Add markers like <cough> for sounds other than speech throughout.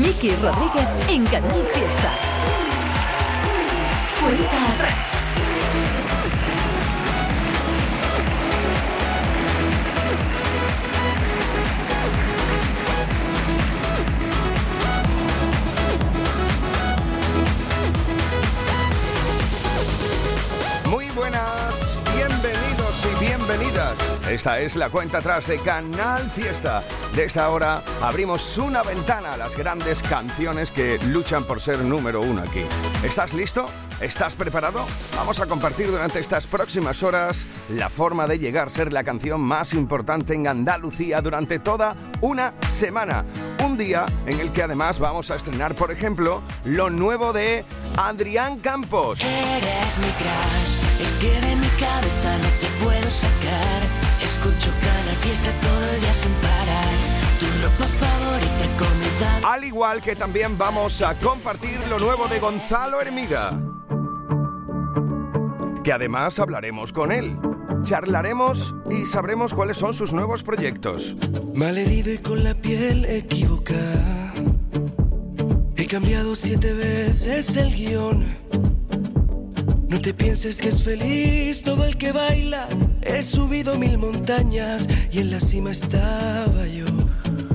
Miki Rodríguez en Canal Fiesta. Cuenta atrás. Muy buenas, bienvenidas. Esta es la cuenta atrás de Canal Fiesta. De esta hora abrimos una ventana a las grandes canciones que luchan por ser número uno aquí. ¿Estás listo? ¿Estás preparado? Vamos a compartir durante estas próximas horas la forma de llegar a ser la canción más importante en Andalucía durante toda una semana. Un día en el que además vamos a estrenar, por ejemplo, lo nuevo de Adrián Campos. Eres mi crush, es que de mi cabeza no te puedo sacar. Escucho cada fiesta todo el día sin parar. Al igual que también vamos a compartir lo nuevo de Gonzalo Hermida. Que además hablaremos con él. Charlaremos y sabremos cuáles son sus nuevos proyectos. Malherido y con la piel equivocada. He cambiado siete veces el guion. No te pienses que es feliz todo el que baila. He subido mil montañas y en la cima estaba yo.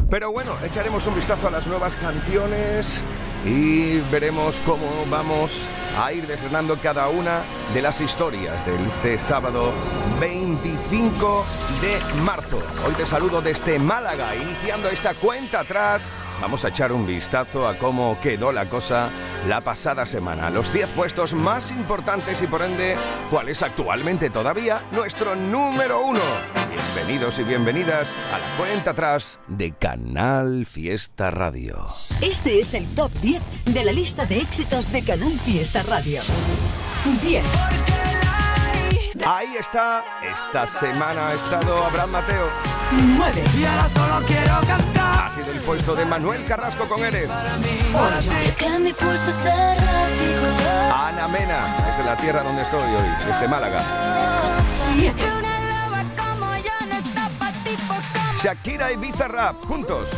Pero bueno, echaremos un vistazo a las nuevas canciones y veremos cómo vamos a ir desgranando cada una de las historias de este sábado 25 de marzo. Hoy te saludo desde Málaga, iniciando esta cuenta atrás. Vamos a echar un vistazo a cómo quedó la cosa la pasada semana. Los 10 puestos más importantes y por ende, cuál es actualmente todavía nuestro número uno. Bienvenidos y bienvenidas a la cuenta atrás de Canal Fiesta Radio. Este es el top 10 de la lista de éxitos de Canal Fiesta Radio. 10. Ahí está, esta semana ha estado Abraham Mateo. 9. Y ahora solo quiero cantar. Ha sido el puesto de Manuel Carrasco con Eres. Es que mi pulso es. Ana Mena, es de la tierra donde estoy hoy, desde Málaga. 7. Shakira y Bizarrap juntos.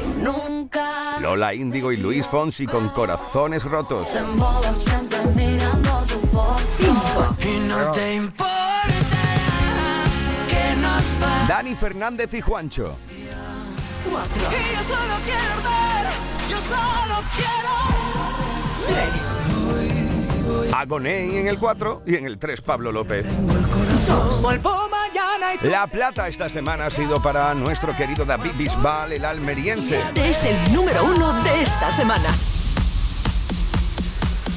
6. Nunca. Lola Índigo y Luis Fonsi con corazones rotos. Te modo siempre mirando tu foto. 5. Y no te importa Que nos va. Dani Fernández y Juancho. 4. Y yo solo quiero ver, yo solo quiero. 3. Agoney en el 4 y en el 3 Pablo López. Y La plata esta semana ha sido para nuestro querido David Bisbal, el almeriense. Este es el número uno de esta semana.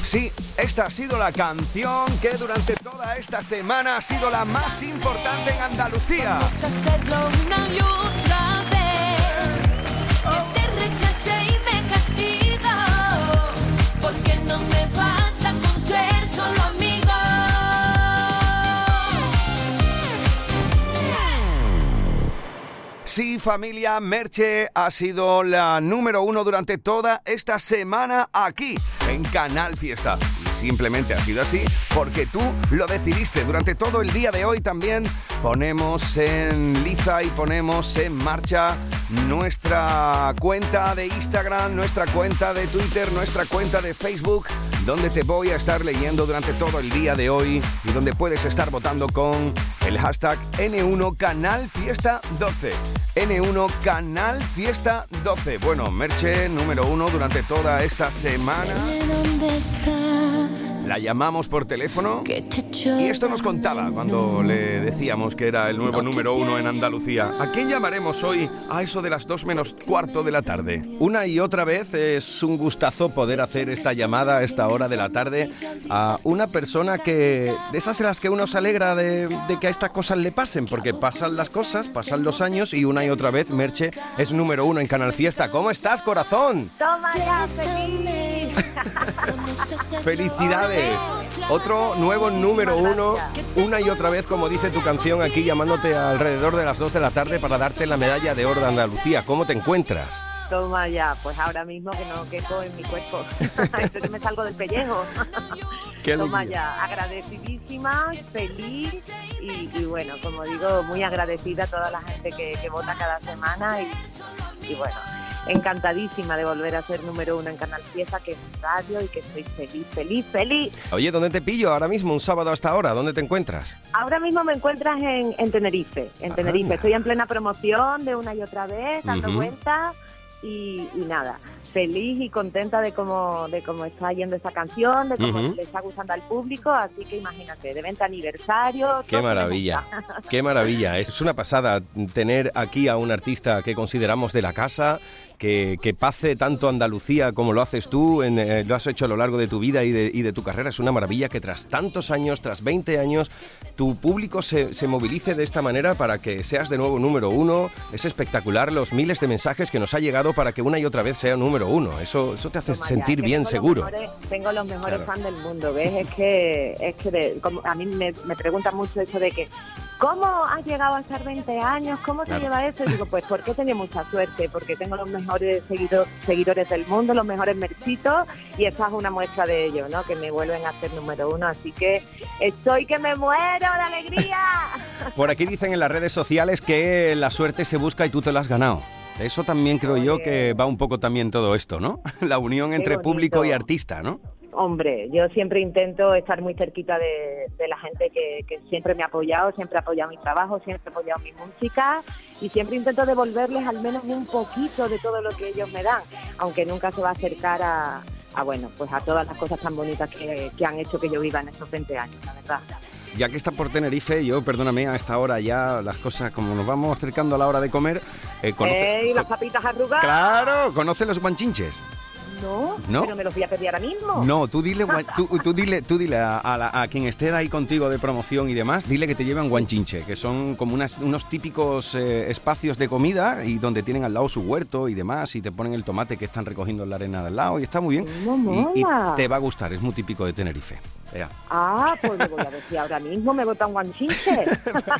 Sí, esta ha sido la canción que durante toda esta semana ha sido la más importante en Andalucía. Vamos a hacerlo una y otra vez. Que te rechace y me castigo. Porque no me basta con ser solo amigo. Sí, familia, Merche ha sido la número uno durante toda esta semana aquí en Canal Fiesta. Y simplemente ha sido así porque tú lo decidiste. Durante todo el día de hoy también ponemos en liza y ponemos en marcha nuestra cuenta de Instagram, nuestra cuenta de Twitter, nuestra cuenta de Facebook, donde te voy a estar leyendo durante todo el día de hoy y donde puedes estar votando con el hashtag N1 Canal Fiesta 12. N1 Canal Fiesta 12. Bueno, Merche número uno durante toda esta semana. ¿Dónde? La llamamos por teléfono. Y esto nos contaba cuando le decíamos que era el nuevo número uno en Andalucía. ¿A quién llamaremos hoy a eso de las dos menos cuarto de la tarde? Una y otra vez es un gustazo poder hacer esta llamada a esta hora de la tarde a una persona que de esas en las que uno se alegra de, de que a estas cosas le pasen, porque pasan las cosas, pasan los años y una y otra vez Merche es número uno en Canal Fiesta. ¿Cómo estás, corazón? Toma ya, feliz. <laughs> Felicidades. Otro nuevo número uno, una y otra vez, como dice tu canción, aquí llamándote alrededor de las 2 de la tarde para darte la medalla de oro de Andalucía. ¿Cómo te encuentras? Toma ya, pues ahora mismo que no quepo en mi cuerpo. <laughs> Entonces me salgo del pellejo. Qué Toma ya, agradecidísima, feliz y, y bueno, como digo, muy agradecida a toda la gente que, que vota cada semana y, y bueno, encantadísima de volver a ser número uno en Canal Fiesta, que es radio y que estoy feliz, feliz, feliz. Oye, ¿dónde te pillo ahora mismo, un sábado hasta ahora? ¿Dónde te encuentras? Ahora mismo me encuentras en, en Tenerife, en Ah, Tenerife. Estoy en plena promoción de una y otra vez, dando vueltas y, y nada, feliz y contenta de cómo, de cómo está yendo esta canción, de cómo Ujú. le está gustando al público, así que imagínate, de 20 aniversario. Qué maravilla, qué maravilla. <laughs> Es una pasada tener aquí a un artista que consideramos de la casa, que, que pase tanto Andalucía como lo haces tú, en, eh, lo has hecho a lo largo de tu vida y de, y de tu carrera. Es una maravilla que tras tantos años, tras 20 años, tu público se, se movilice de esta manera para que seas de nuevo número uno. Es espectacular los miles de mensajes que nos ha llegado para que una y otra vez sea número uno. Eso, eso te hace Toma sentir bien, seguro. mejores- tengo los mejores Claro. fans del mundo, ¿ves? Es que, es que de- como- a mí me, me preguntan mucho eso de que, ¿cómo has llegado a estar 20 años? ¿Cómo se Claro. lleva eso? Y digo, pues porque he tenido mucha suerte, porque tengo los mejores seguido- seguidores del mundo, los mejores merchitos, y esa es una muestra de ello, ¿no? Que me vuelven a ser número uno, así que estoy que me muero de alegría. <laughs> Por aquí dicen en las redes sociales que la suerte se busca y tú te la has ganado. Eso también creo yo que va un poco también todo esto, ¿no? <laughs> La unión entre público y artista, ¿no? Hombre, yo siempre intento estar muy cerquita de, de la gente que, que siempre me ha apoyado, siempre ha apoyado mi trabajo, siempre ha apoyado mi música y siempre intento devolverles al menos un poquito de todo lo que ellos me dan, aunque nunca se va a acercar a, a, bueno, pues a todas las cosas tan bonitas que, que han hecho que yo viva en estos 20 años, la verdad. Ya que está por Tenerife, yo, perdóname, a esta hora ya las cosas, como nos vamos acercando a la hora de comer, eh, conoce... ¡Ey, las papitas arrugadas! ¡Claro! ¿Conoce los guanchinches? No, ¿No? pero me los voy a pedir ahora mismo. No, tú dile, tú, tú dile, tú dile a, a la- a quien esté ahí contigo de promoción y demás, dile que te lleven guanchinche, que son como unas- unos típicos eh, espacios de comida y donde tienen al lado su huerto y demás y te ponen el tomate que están recogiendo en la arena del lado y está muy bien. ¿Cómo Y, te va a gustar, es muy típico de Tenerife. Ea. Ah, pues le voy a decir ahora mismo, me botan guanchinche.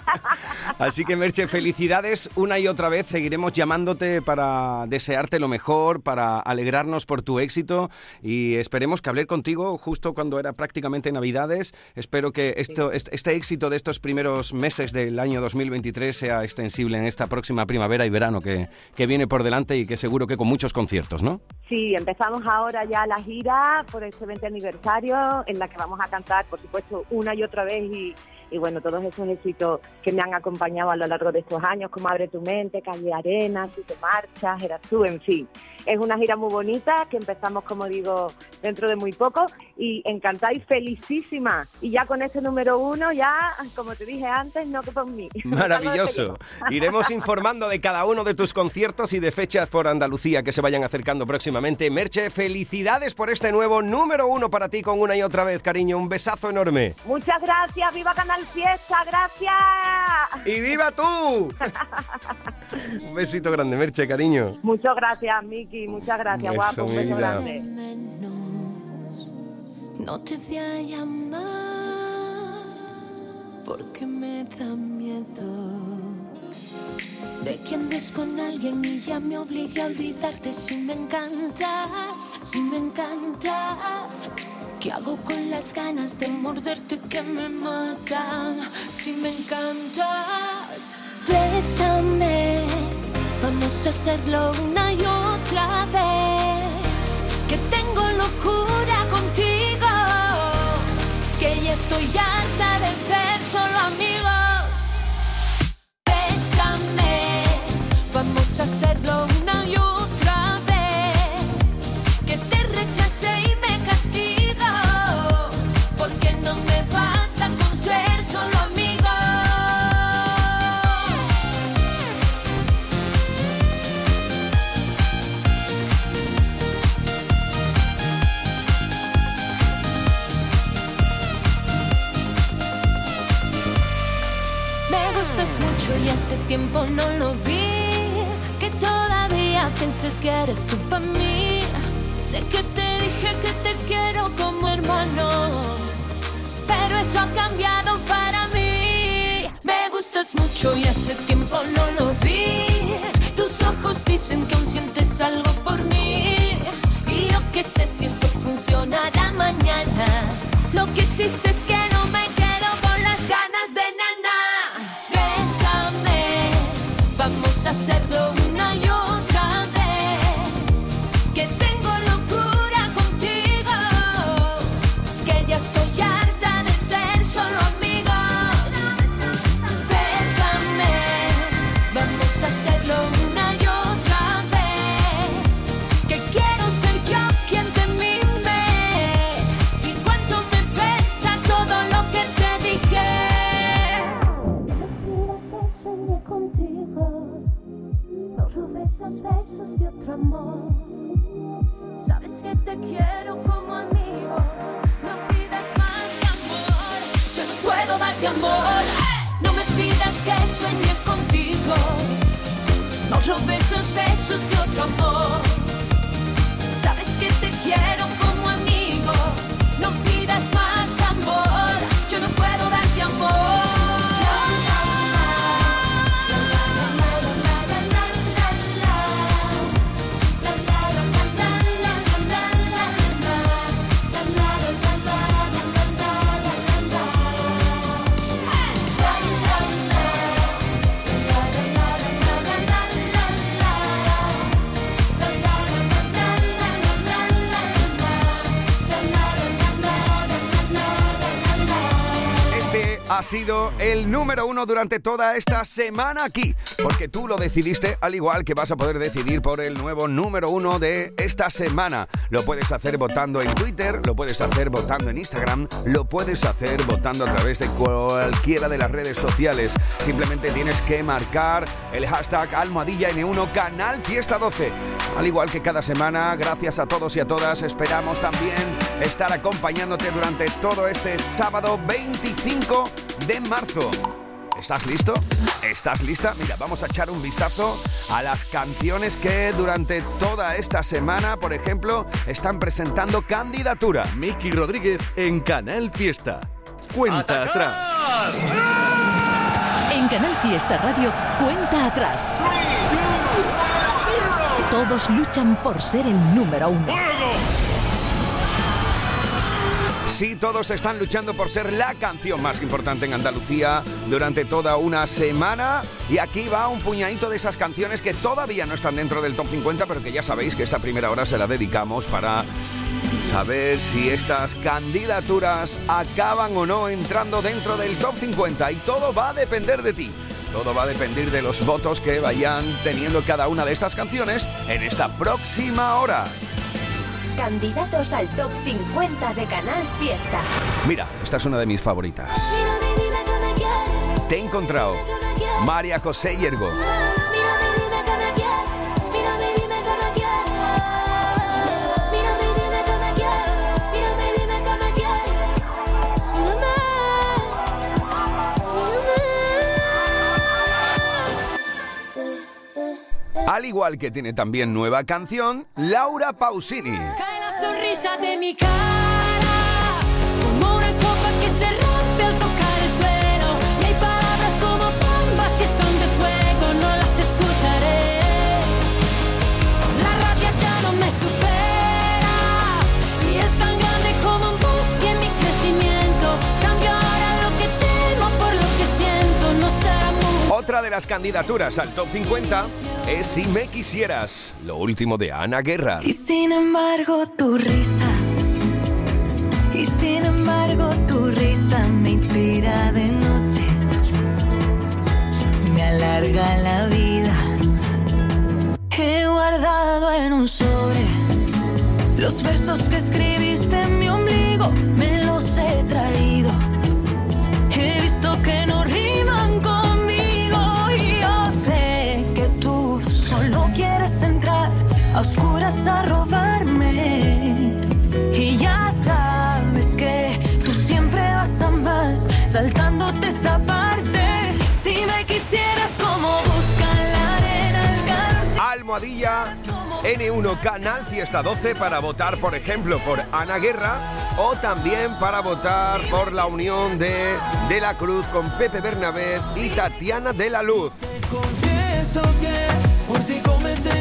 <laughs> Así que Merche, felicidades una y otra vez. Seguiremos llamándote para desearte lo mejor, para alegrarnos por tu éxito y esperemos que hablé contigo justo cuando era prácticamente Navidades. Espero que esto, este éxito de estos primeros meses del año 2023 sea extensible en esta próxima primavera y verano que, que viene por delante y que seguro que con muchos conciertos, ¿no? Sí, empezamos ahora ya la gira por este 20 aniversario en la que vamos a cantar, por supuesto, una y otra vez y, y bueno, todos esos éxitos que me han acompañado a lo largo de estos años, como Abre tu mente, Calle Arena, Si te marchas, Eras tú, en fin. Es una gira muy bonita que empezamos, como digo, dentro de muy poco y encantada y felicísima. Y ya con este número uno, ya, como te dije antes, no que por mí. <laughs> Maravilloso. Iremos <laughs> informando de cada uno de tus conciertos y de fechas por Andalucía que se vayan acercando próximamente. Merche, felicidades por este nuevo número uno para ti con una y otra vez, cariño. Un besazo enorme. Muchas gracias, viva Canal Fiesta, gracias. ¡Y viva tú! Un besito grande, Merche, cariño. Muchas gracias, Miki, muchas gracias, guapo, un beso vida. grande. no te voy a llamar porque me da miedo de que andes con alguien y ya me obligue a olvidarte si me encantas, si me encantas. ¿Qué hago con las ganas de morderte que me matan? Si me encantas, bésame. Vamos a hacerlo una y otra vez. Que tengo locura contigo. Que ya estoy harta de ser solo amigos. Bésame. Vamos a hacerlo una y otra vez. Hace tiempo no lo vi. Que todavía pienses que eres tú para mí. Sé que te dije que te quiero como hermano. Pero eso ha cambiado para mí. Me gustas mucho y hace tiempo no lo vi. Tus ojos dicen que aún sientes algo por mí. Y yo qué sé si esto funcionará mañana. Lo que sí sé hacerlo robes los besos de otro amor. Sido el número uno durante toda esta semana aquí, porque tú lo decidiste, al igual que vas a poder decidir por el nuevo número uno de esta semana. Lo puedes hacer votando en Twitter, lo puedes hacer votando en Instagram, lo puedes hacer votando a través de cualquiera de las redes sociales. Simplemente tienes que marcar el hashtag almohadilla N1 Canal Fiesta 12. Al igual que cada semana, gracias a todos y a todas, esperamos también estar acompañándote durante todo este sábado 25 de marzo. ¿Estás listo? ¿Estás lista? Mira, vamos a echar un vistazo a las canciones que durante toda esta semana, por ejemplo, están presentando candidatura. Miki Rodríguez en Canal Fiesta. Cuenta atrás. En Canal Fiesta Radio, cuenta atrás. Todos luchan por ser el número uno. Sí, todos están luchando por ser la canción más importante en Andalucía durante toda una semana. Y aquí va un puñadito de esas canciones que todavía no están dentro del top 50, pero que ya sabéis que esta primera hora se la dedicamos para saber si estas candidaturas acaban o no entrando dentro del top 50. Y todo va a depender de ti. Todo va a depender de los votos que vayan teniendo cada una de estas canciones en esta próxima hora. Candidatos al top 50 de Canal Fiesta. Mira, esta es una de mis favoritas. Te he encontrado. María José Yergo. Mírame, dime que me quieres. Al igual que tiene también nueva canción, Laura Pausini. Cae la sonrisa de mi cara Otra de las candidaturas al top 50 es Si me quisieras, lo último de Ana Guerra. Y sin embargo tu risa, y sin embargo tu risa me inspira de noche, me alarga la vida. He guardado en un sobre los versos que escribiste en mi ombligo, me los he traído. He visto que no riman a oscuras a robarme. Y ya sabes que tú siempre vas a más, saltándote esa parte. Si me quisieras como busca la arena, el calor. Almohadilla N1 Canal Fiesta 12 para votar, por ejemplo, por Ana Guerra o también para votar por la unión de De la Cruz con Pepe Bernabé y Tatiana de la Luz. Confieso que por ti cometería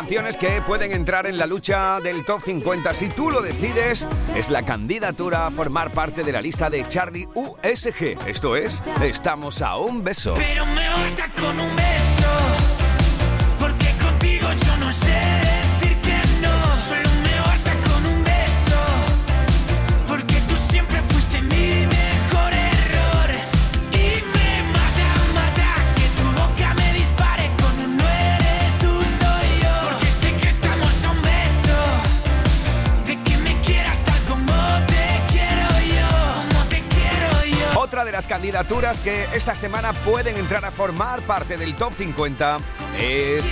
canciones que pueden entrar en la lucha del top 50. Si tú lo decides, es la candidatura a formar parte de la lista de Charlie USG. Esto es, estamos a un beso. Pero me basta con un beso, las candidaturas que esta semana pueden entrar a formar parte del top 50 es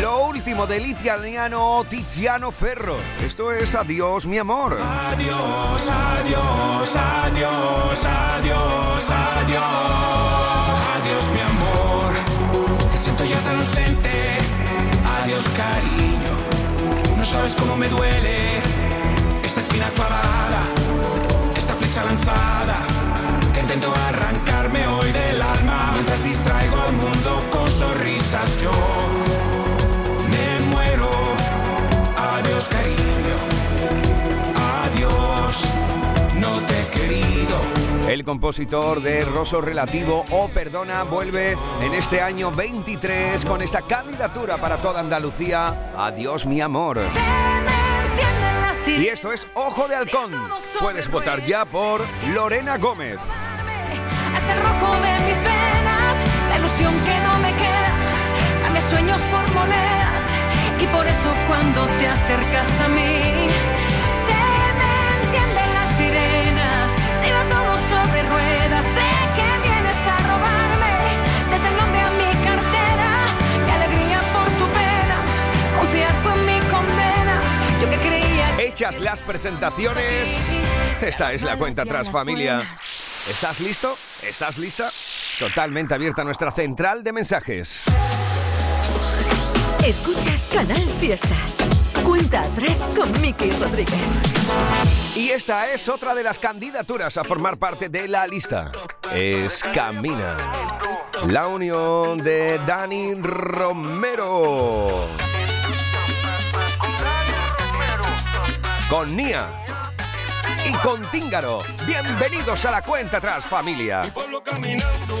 lo último del italiano Tiziano Ferro. Esto es Adiós, mi amor. Adiós, adiós, adiós, adiós, adiós. Adiós, mi amor. Te siento ya tan ausente. Adiós, cariño. No sabes cómo me duele esta espina clavada, esta flecha lanzada intento arrancarme hoy del alma mientras distraigo al mundo con sonrisas. Yo me muero. Adiós, cariño. Adiós, no te he querido. El compositor de Rosso Relativo o Perdona vuelve en este año 23 con esta candidatura para toda Andalucía. Adiós, mi amor. Y esto es Ojo de Halcón. Puedes votar ya por Lorena Gómez ilusión que no me queda, cambia sueños por monedas y por eso cuando te acercas a mí se me encienden las sirenas, si va todo sobre ruedas, sé que vienes a robarme desde el nombre a mi cartera, mi alegría por tu pena, confiar fue mi condena, yo que creía Hechas las presentaciones, esta es la cuenta tras familia. ¿Estás listo? ¿Estás lista? Totalmente abierta nuestra central de mensajes. Escuchas Canal Fiesta. Cuenta atrás con Miki Rodríguez. Y esta es otra de las candidaturas a formar parte de la lista. Es Camina. La unión de Dani Romero. Con Nia y con Tíngaro. Bienvenidos a la cuenta atrás, familia. Mi pueblo caminando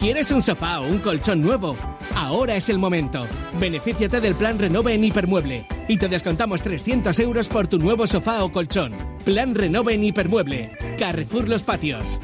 ¿Quieres un sofá o un colchón nuevo? Ahora es el momento. Benefíciate del plan Renove en Hipermueble y te descontamos 300 euros por tu nuevo sofá o colchón. Plan Renove en Hipermueble. Carrefour Los Patios.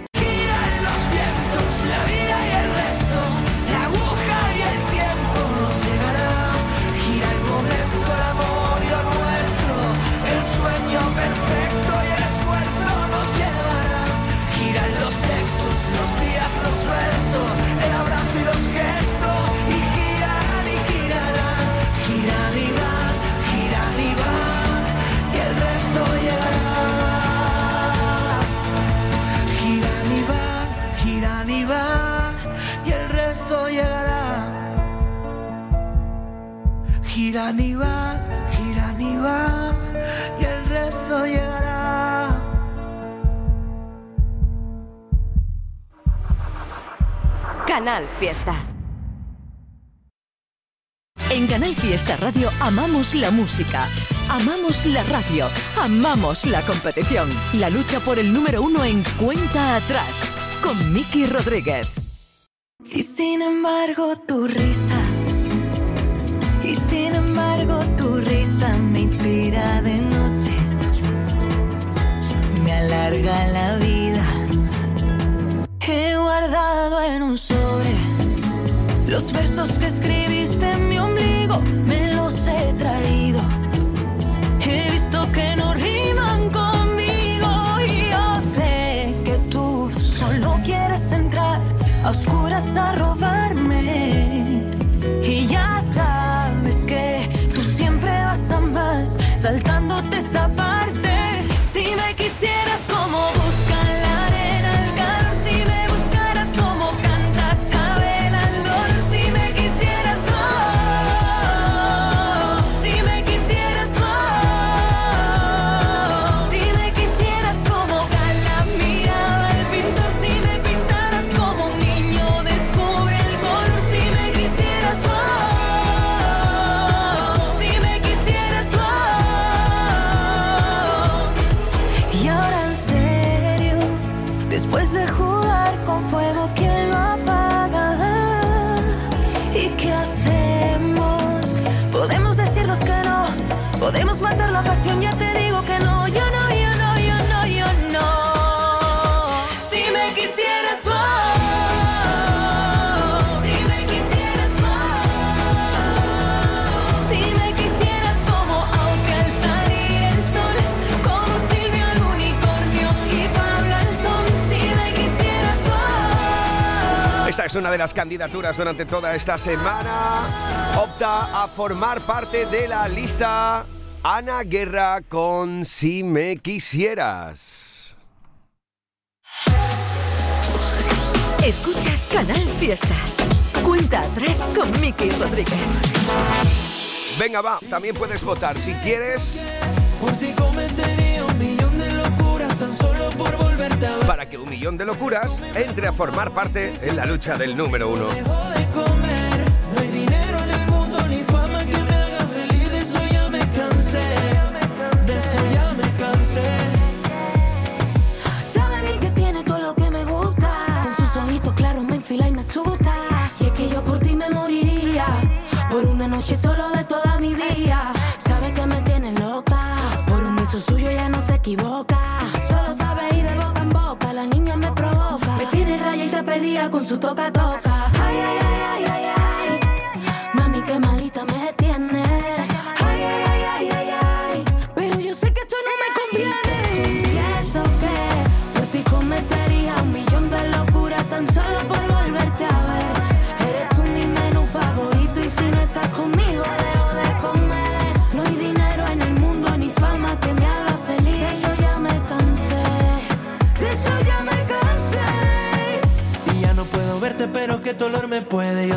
Fiesta Radio amamos la música, amamos la radio, amamos la competición. La lucha por el número uno en cuenta atrás con Miki Rodríguez. Y sin embargo tu risa, y sin embargo tu risa me inspira de noche, me alarga la vida. He guardado en un sobre los versos que escribiste en mi ombligo, me los he traído. He visto que no riman conmigo y yo sé que tú solo quieres entrar a oscuras a robarme. Y ya sabes que tú siempre vas a más, saltándote esa parte. Es una de las candidaturas durante toda esta semana. Opta a formar parte de la lista Ana Guerra con Si me quisieras. Escuchas Canal Fiesta. Cuenta atrás con Miki Rodríguez. Venga, va, también puedes votar si quieres. Por ti cometería un millón de locuras. Este para que un millón de locuras entre a formar parte en la lucha del número uno. su toca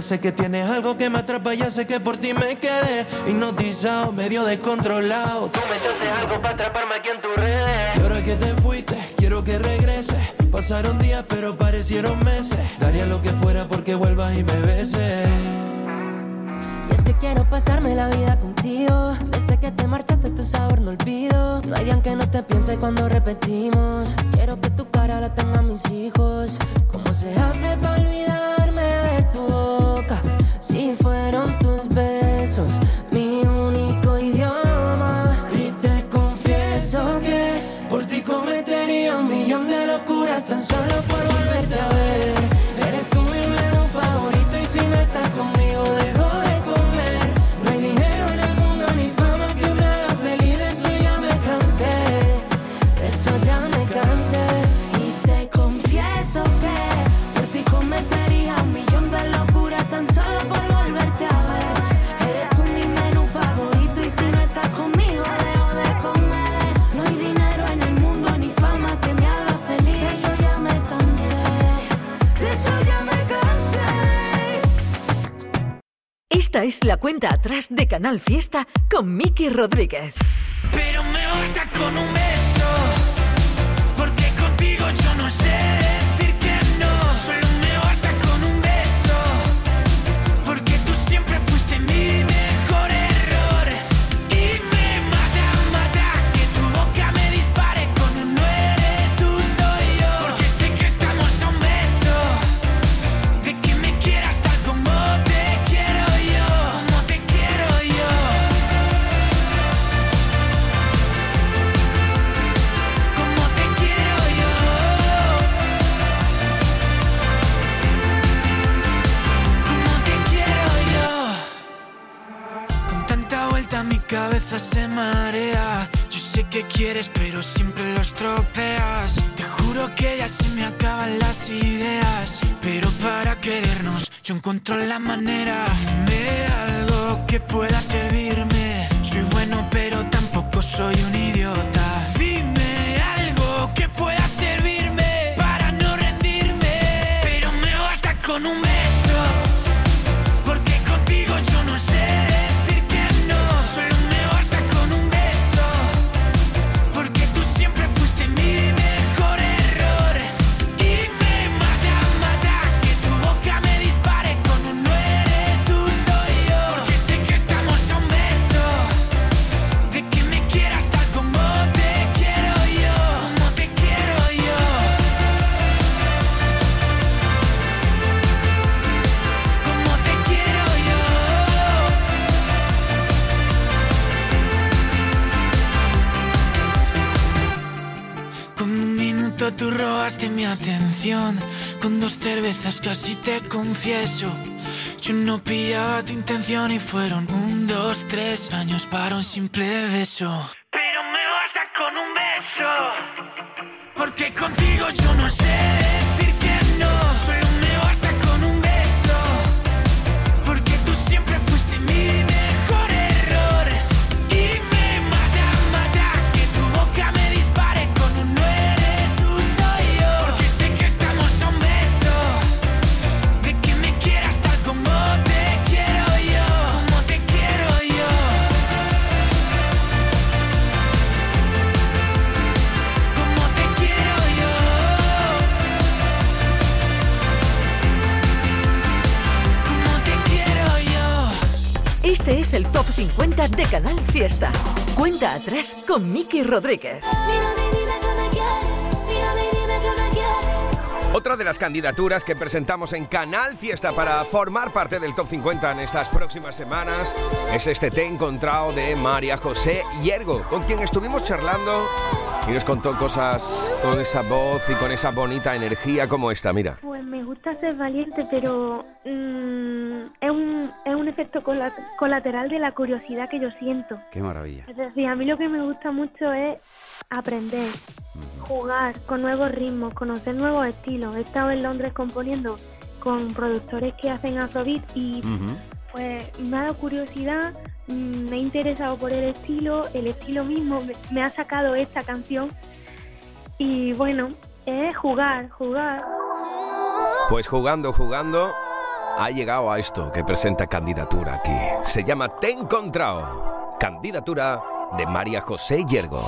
sé que tienes algo que me atrapa, ya sé que por ti me quedé hipnotizado, medio descontrolado. Tú me echaste algo para atraparme aquí en tu red. Y ahora que te fuiste, quiero que regreses. Pasaron días, pero parecieron meses. Daría lo que fuera porque vuelvas y me beses. Y es que quiero pasarme la vida contigo. Desde que te marchaste, tu sabor no olvido. No hay día en que no te piense cuando repetimos. Quiero que tu cara la tengan mis hijos. ¿Cómo se hace para olvidar? Esta es la cuenta atrás de Canal Fiesta con Miki Rodríguez. Pero me basta con un casi te confieso. Yo no pillaba tu intención y fueron un, dos, tres años para un simple beso. Pero me basta con un beso. Porque contigo yo no sé. Es el Top 50 de Canal Fiesta. Cuenta atrás con Miki Rodríguez. Otra de las candidaturas que presentamos en Canal Fiesta para formar parte del Top 50 en estas próximas semanas es este Te he encontrado de María José Hiergo, con quien estuvimos charlando y nos contó cosas con esa voz y con esa bonita energía como esta, mira. Pues me gusta ser valiente, pero mm, es, un, es un efecto cola- colateral de la curiosidad que yo siento. Qué maravilla. Es decir, a mí lo que me gusta mucho es aprender, jugar con nuevos ritmos, conocer nuevos estilos. He estado en Londres componiendo con productores que hacen afrobeat y pues me ha dado curiosidad, me he interesado por el estilo, el estilo mismo me, me ha sacado esta canción y bueno, es jugar, jugar. Pues jugando, jugando, ha llegado a esto que presenta candidatura aquí. Se llama Te he encontrado. Candidatura de María José Hiergo.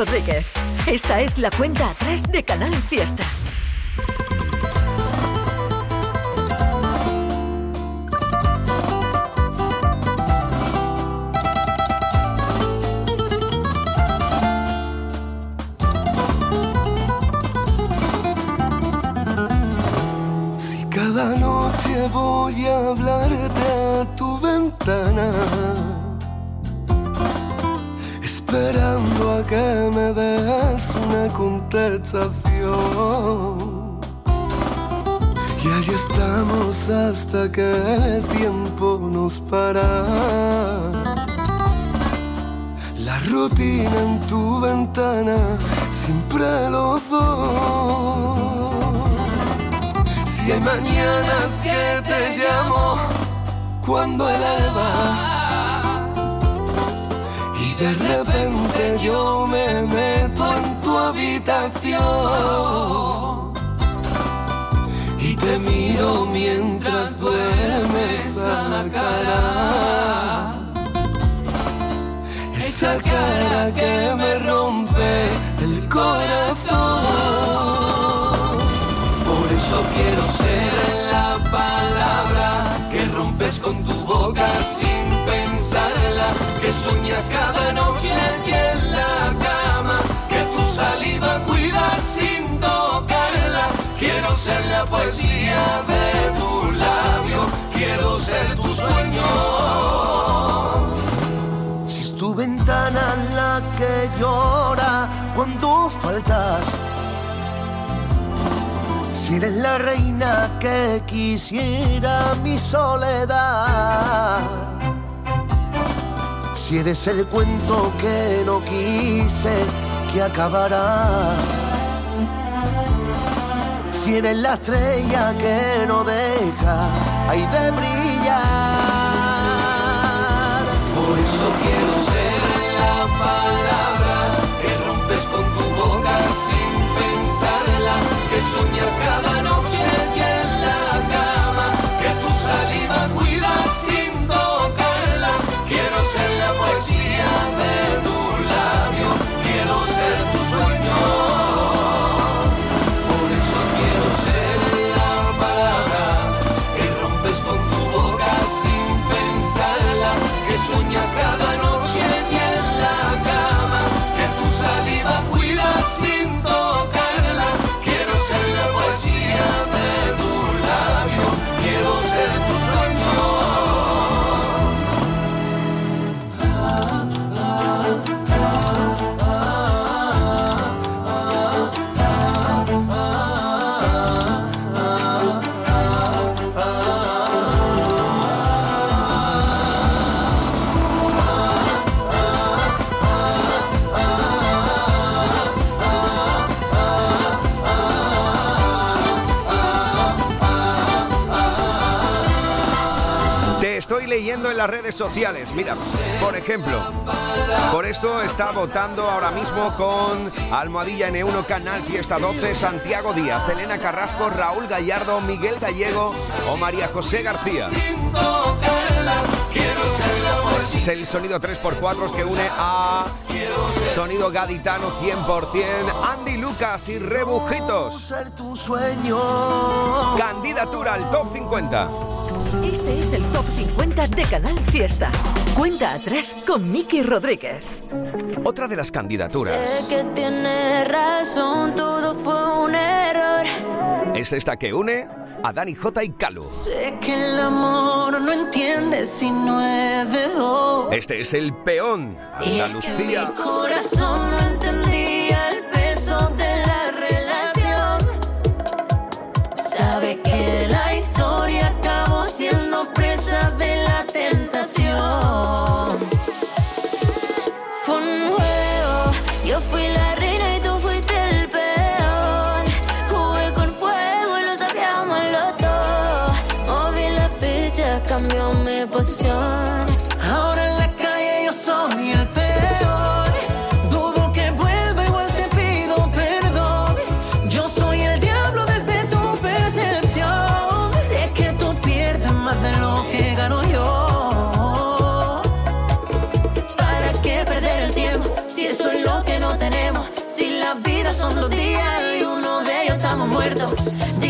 Rodríguez. Esta es la cuenta atrás de Canal Fiesta. Cuando el alba y de repente yo me meto en tu habitación y te miro mientras duermes a cara. Esa cara que me con tu boca sin pensarla, que sueñas cada noche y en la cama, que tu saliva cuidas sin tocarla. Quiero ser la poesía de tu labio, quiero ser tu sueño. Si es tu ventana la que llora cuando faltas. Si eres la reina que quisiera mi soledad. Si eres el cuento que no quise que acabará. Si eres la estrella que no deja ahí de brillar. Por eso quiero ser la palabra leyendo en las redes sociales. Mira, por ejemplo, por esto está votando ahora mismo con Almohadilla N1 Canal Fiesta 12, Santiago Díaz, Elena Carrasco, Raúl Gallardo, Miguel Gallego o María José García. Es el sonido 3x4 que une a sonido gaditano 100%, Andy Lucas y Rebujitos. Candidatura al top 50. Este es el Top 50 de Canal Fiesta. Cuenta atrás con Miki Rodríguez. Otra de las candidaturas Sé que tiene razón, todo fue un error. es esta que une a Dani J y Calu. Sé que el amor no entiende si no es. Este es el peón, Andalucía. Mi corazón no de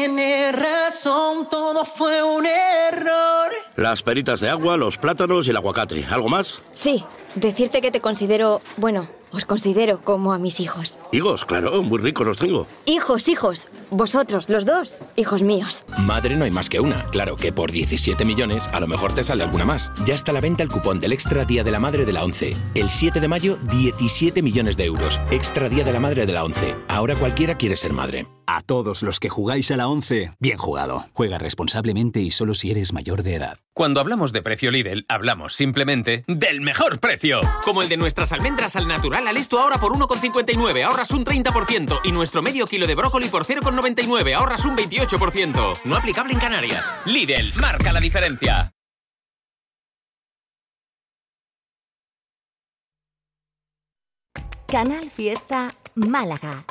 tiene razón, todo fue un error. Las peritas de agua, los plátanos y el aguacate. ¿Algo más? Sí, decirte que te considero, bueno, os considero como a mis hijos. Higos, claro, muy ricos los tengo. Hijos, hijos. Vosotros, los dos, hijos míos. Madre no hay más que una. Claro que por 17 millones a lo mejor te sale alguna más. Ya está a la venta el cupón del Extra Día de la Madre de la 11. El 7 de mayo, 17 millones de euros. Extra Día de la Madre de la 11. Ahora cualquiera quiere ser madre. A todos los que jugáis a la 11, bien jugado. Juega responsablemente y solo si eres mayor de edad. Cuando hablamos de precio Lidl, hablamos simplemente del mejor precio. Como el de nuestras almendras al natural al esto ahora por 1,59, ahorras un 30%. Y nuestro medio kilo de brócoli por 0,99, ahorras un 28%. No aplicable en Canarias. Lidl, marca la diferencia. Canal Fiesta Málaga.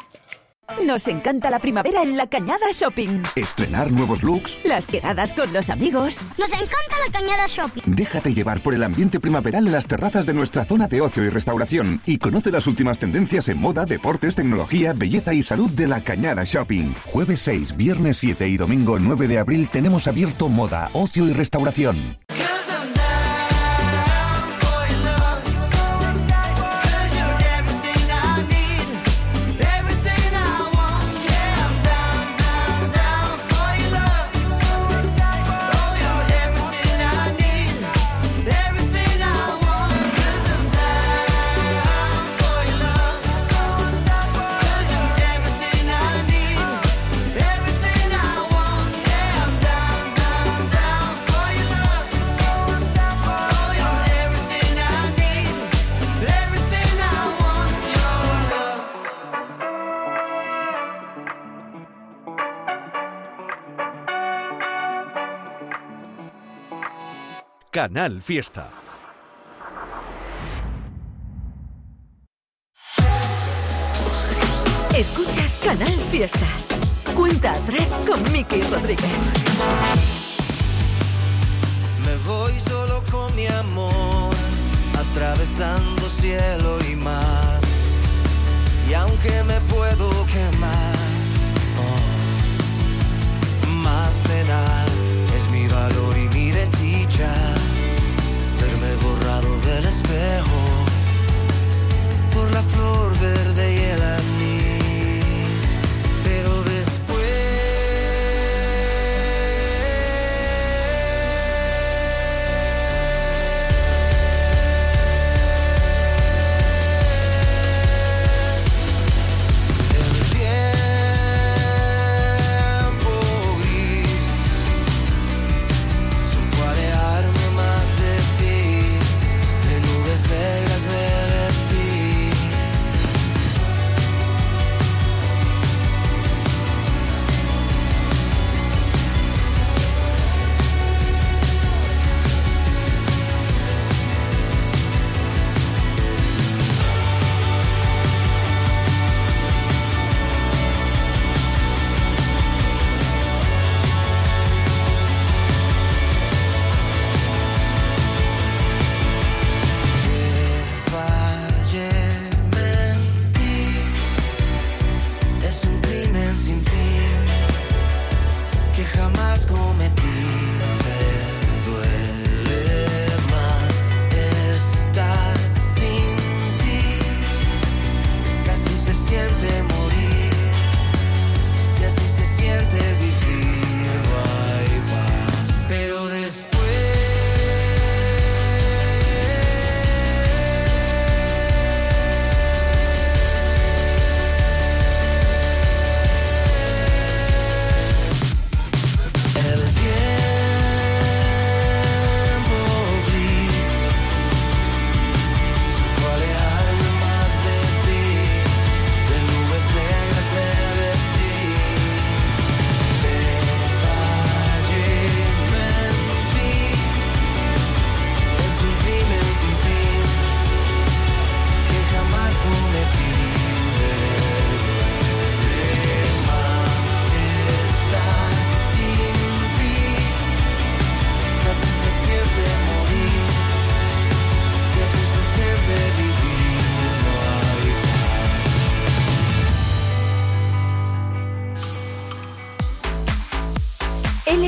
Nos encanta la primavera en la Cañada Shopping. Estrenar nuevos looks. Las quedadas con los amigos. Nos encanta la Cañada Shopping. Déjate llevar por el ambiente primaveral en las terrazas de nuestra zona de ocio y restauración y conoce las últimas tendencias en moda, deportes, tecnología, belleza y salud de la Cañada Shopping. Jueves 6, viernes 7 y domingo 9 de abril tenemos abierto moda, ocio y restauración. Canal Fiesta. Escuchas Canal Fiesta. Cuenta atrás con Miki Rodríguez. Me voy solo con mi amor, atravesando cielo y mar. Y aunque me puedo quemar,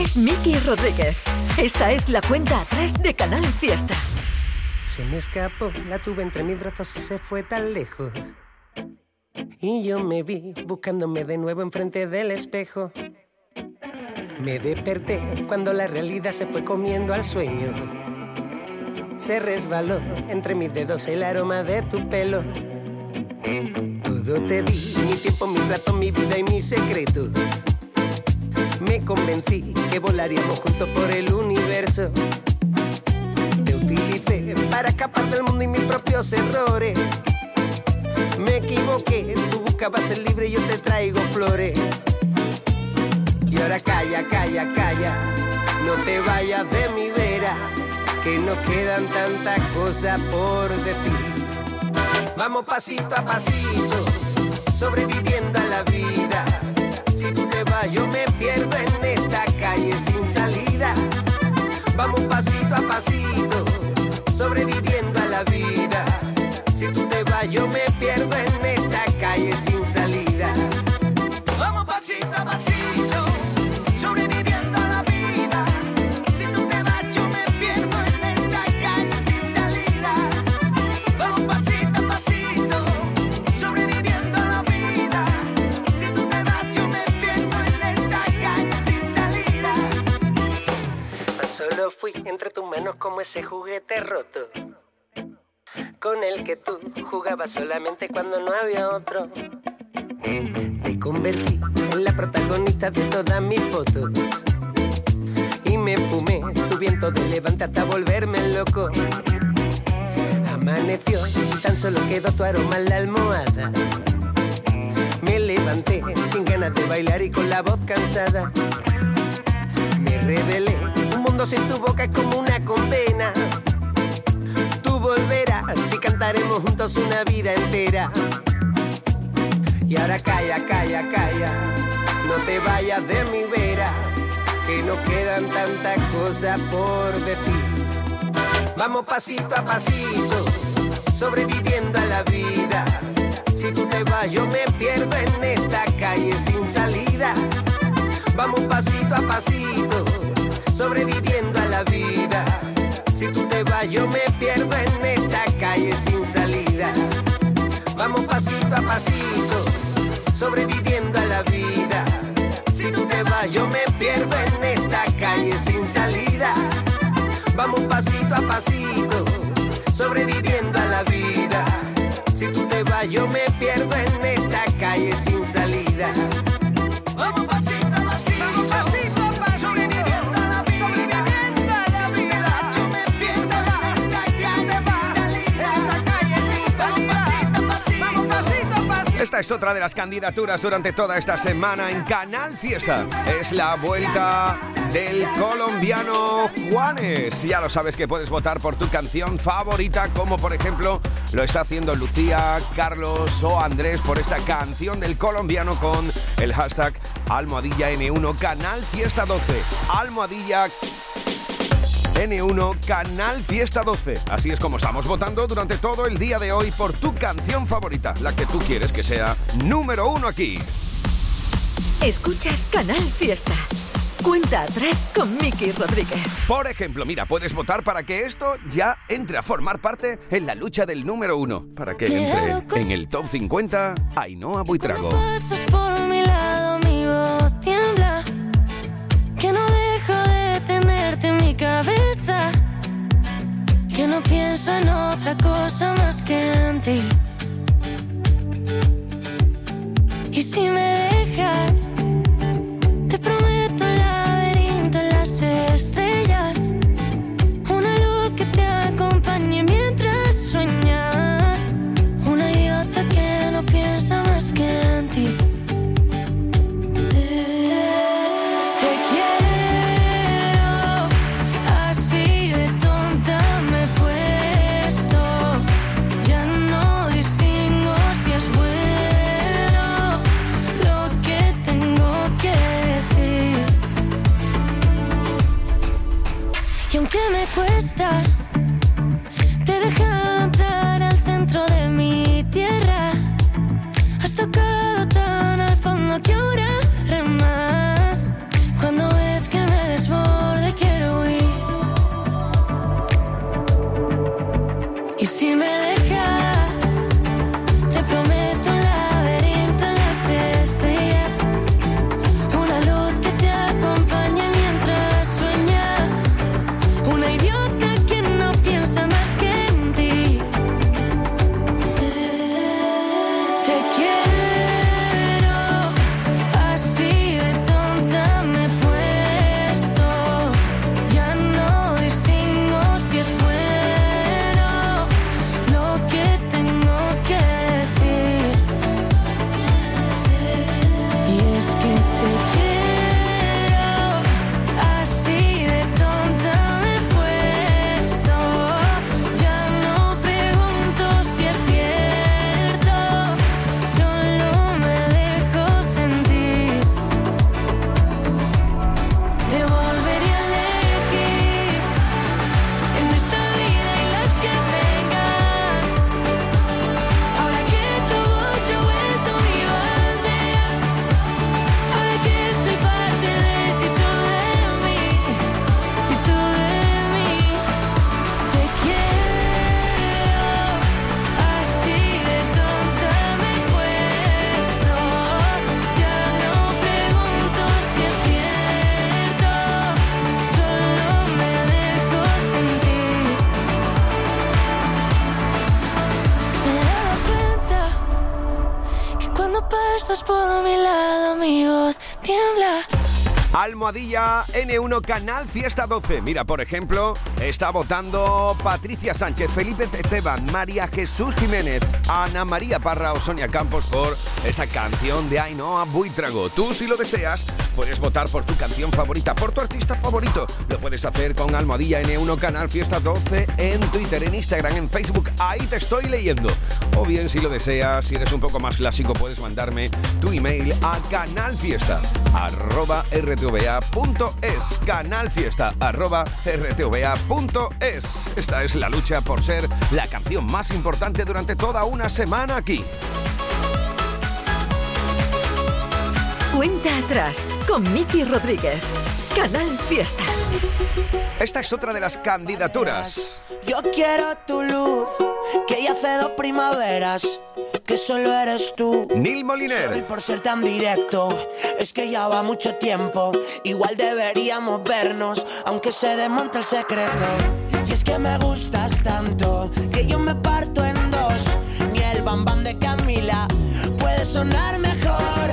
es Miki Rodríguez. Esta es la cuenta atrás de Canal Fiesta. Se me escapó, la tuve entre mis brazos y se fue tan lejos. Y yo me vi buscándome de nuevo enfrente del espejo. Me desperté cuando la realidad se fue comiendo al sueño. Se resbaló entre mis dedos el aroma de tu pelo. Todo te di, mi tiempo, mi rato, mi vida y mis secretos. Me convencí que volaríamos juntos por el universo. Te utilicé para escapar del mundo y mis propios errores. Me equivoqué, tú buscabas ser libre y yo te traigo flores. Y ahora calla, calla, calla, no te vayas de mi vera, que nos quedan tantas cosas por decir. Vamos pasito a pasito, sobreviviendo a la vida. Yo me pierdo en esta calle sin salida. Vamos pasito a pasito, sobreviviendo a la vida. Si tú te vas, yo me entre tus manos como ese juguete roto. Con el que tú jugabas solamente cuando no había otro. Te convertí en la protagonista de todas mis fotos. Y me fumé tu viento de levante hasta volverme loco. Amaneció, tan solo quedó tu aroma en la almohada. Me levanté sin ganas de bailar y con la voz cansada. Me rebelé, mundo sin tu boca es como una condena. Tú volverás y cantaremos juntos una vida entera. Y ahora calla, calla, calla, no te vayas de mi vera, que nos quedan tantas cosas por decir. Vamos pasito a pasito, sobreviviendo a la vida. Si tú te vas, yo me pierdo en esta calle sin salida. Vamos pasito a pasito, sobreviviendo a la vida. Si tú te vas, yo me pierdo en esta calle sin salida. Vamos pasito a pasito, sobreviviendo a la vida. Si tú te vas, yo me pierdo en esta calle sin salida. Vamos pasito a pasito, sobreviviendo a la vida. Si tú te vas, yo me Esta es otra de las candidaturas durante toda esta semana en Canal Fiesta. Es la vuelta del colombiano Juanes. Ya lo sabes que puedes votar por tu canción favorita, como por ejemplo lo está haciendo Lucía, Carlos o Andrés por esta canción del colombiano con el hashtag almohadilla N1 Canal Fiesta 12. Almohadilla N1 Canal Fiesta 12. Así es como estamos votando durante todo el día de hoy por tu canción favorita, la que tú quieres que sea número uno aquí. Escuchas Canal Fiesta. Cuenta atrás con Miki Rodríguez. Por ejemplo, mira, puedes votar para que esto ya entre a formar parte en la lucha del número uno. Para que entre en el top 50 Ainhoa Buitrago. Que no pienso en otra cosa más que en ti. Y si me Almohadilla N1 Canal Fiesta 12. Mira, por ejemplo, está votando Patricia Sánchez, Felipe Esteban, María Jesús Jiménez, Ana María Parra o Sonia Campos por esta canción de Ainhoa Buitrago. Tú, si lo deseas, puedes votar por tu canción favorita, por tu artista favorito. Lo puedes hacer con Almohadilla N1 Canal Fiesta 12 en Twitter, en Instagram, en Facebook. Ahí te estoy leyendo. O bien, si lo deseas, si eres un poco más clásico, puedes mandarme tu email a canalfiesta rtva.es. Canal Fiesta arroba rtva.es. Esta es la lucha por ser la canción más importante durante toda una semana aquí. Cuenta atrás con Miki Rodríguez. Canal Fiesta. Esta es otra de las candidaturas. Yo quiero tu luz, que ya hace dos primaveras, que solo eres tú. Neil Moliner. Sorry por ser tan directo, es que ya va mucho tiempo. Igual deberíamos vernos, aunque se desmonte el secreto. Y es que me gustas tanto, que yo me parto en dos. Ni el bambán de Camila puede sonar mejor.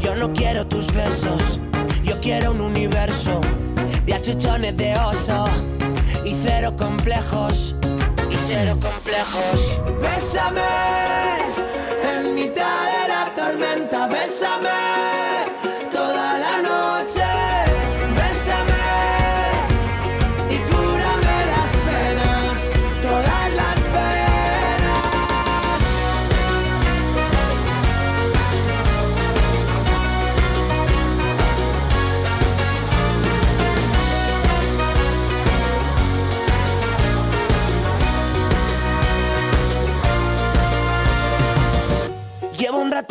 Yo no quiero tus besos, yo quiero un universo de achuchones de oso y cero complejos. Y complejos. Bésame en mitad de la tormenta, bésame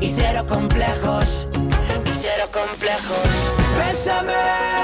y cero complejos, y cero complejos. Bésame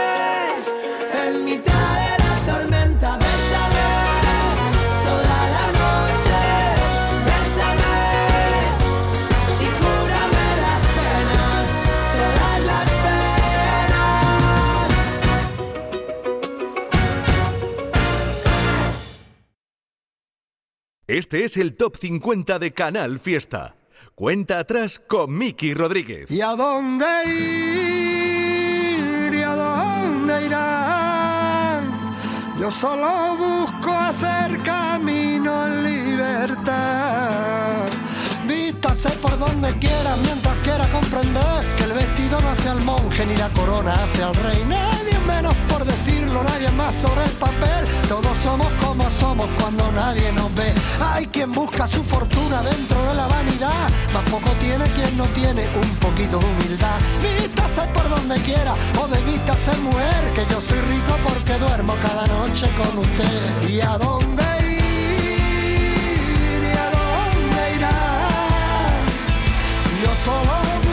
Este es el Top 50 de Canal Fiesta. Cuenta atrás con Miki Rodríguez. ¿Y a dónde ir? ¿Y a dónde irán? Yo solo busco hacer camino en libertad. Vístase por donde quiera mientras comprender que el vestido no hace al monje ni la corona hace al rey. Nadie menos por decirlo, nadie más sobre el papel. Todos somos como somos cuando nadie nos ve. Hay quien busca su fortuna dentro de la vanidad, más poco tiene quien no tiene un poquito de humildad. Vístase por donde quiera o de vista ser mujer, que yo soy rico porque duermo cada noche con usted. ¿Y a dónde Yo solo busco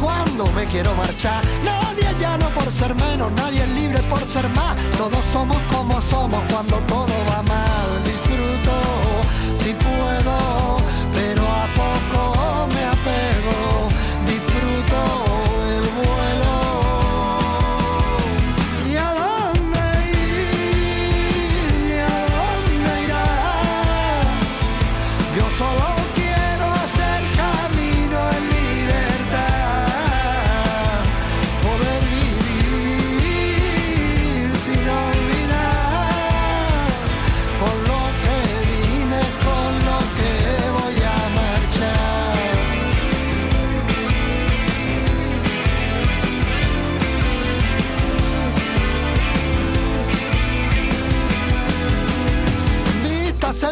cuando me quiero marchar. Nadie es llano por ser menos, nadie es libre por ser más. Todos somos como somos cuando todo va mal. Disfruto si puedo,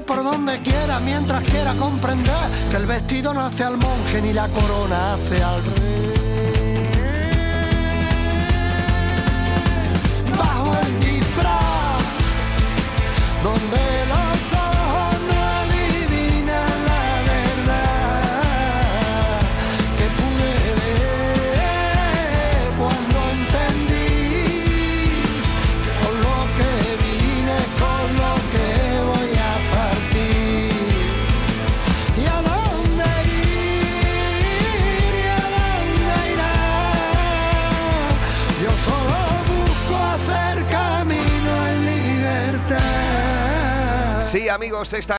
por donde quiera mientras quiera comprender que el vestido no hace al monje ni la corona hace al rey. Sí, amigos, esta